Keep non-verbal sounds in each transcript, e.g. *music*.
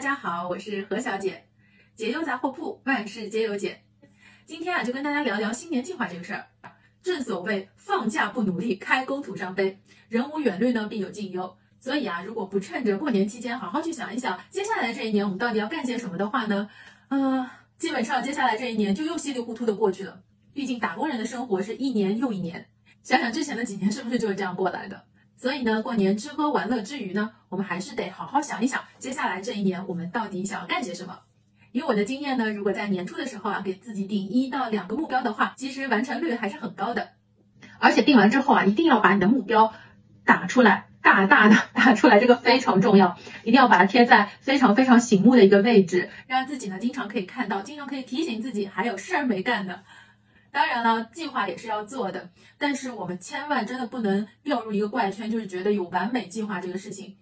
大家好，我是何小姐，解忧杂货铺，万事皆有解。今天啊，就跟大家聊聊新年计划这个事儿。正所谓放假不努力，开工徒伤悲。人无远虑呢，必有近忧。所以啊，如果不趁着过年期间好好去想一想，接下来这一年我们到底要干些什么的话呢，嗯，基本上接下来这一年就又稀里糊涂的过去了。毕竟打工人的生活是一年又一年，想想之前的几年是不是就是这样过来的？所以呢，过年吃喝玩乐之余呢，我们还是得好好想一想，接下来这一年我们到底想要干些什么。以我的经验呢，如果在年初的时候啊，给自己定一到两个目标的话，其实完成率还是很高的。而且定完之后啊，一定要把你的目标打出来，大大的 *laughs* 打出来，这个非常重要，一定要把它贴在非常非常醒目的一个位置，让自己呢经常可以看到，经常可以提醒自己还有事儿没干的。当然了，计划也是要做的，但是我们千万真的不能掉入一个怪圈，就是觉得有完美计划这个事情，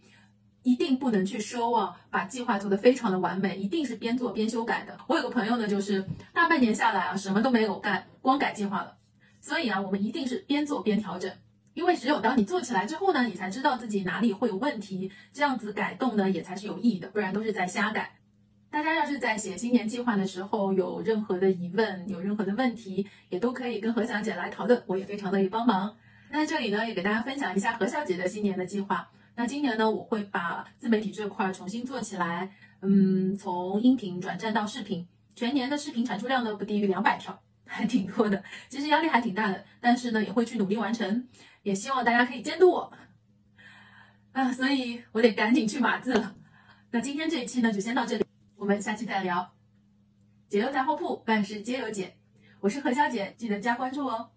一定不能去奢望把计划做得非常的完美，一定是边做边修改的。我有个朋友呢，就是大半年下来啊，什么都没有干，光改计划了。所以啊，我们一定是边做边调整，因为只有当你做起来之后呢，你才知道自己哪里会有问题，这样子改动呢也才是有意义的，不然都是在瞎改。大家要是在写新年计划的时候有任何的疑问，有任何的问题，也都可以跟何小姐来讨论，我也非常乐意帮忙。那这里呢，也给大家分享一下何小姐的新年的计划。那今年呢，我会把自媒体这块重新做起来，嗯，从音频转战到视频，全年的视频产出量呢不低于两百条，*laughs* 还挺多的。其实压力还挺大的，但是呢，也会去努力完成，也希望大家可以监督我。啊，所以我得赶紧去码字了。那今天这一期呢，就先到这里。我们下期再聊，解忧杂货铺，万事皆有解。我是何小姐，记得加关注哦。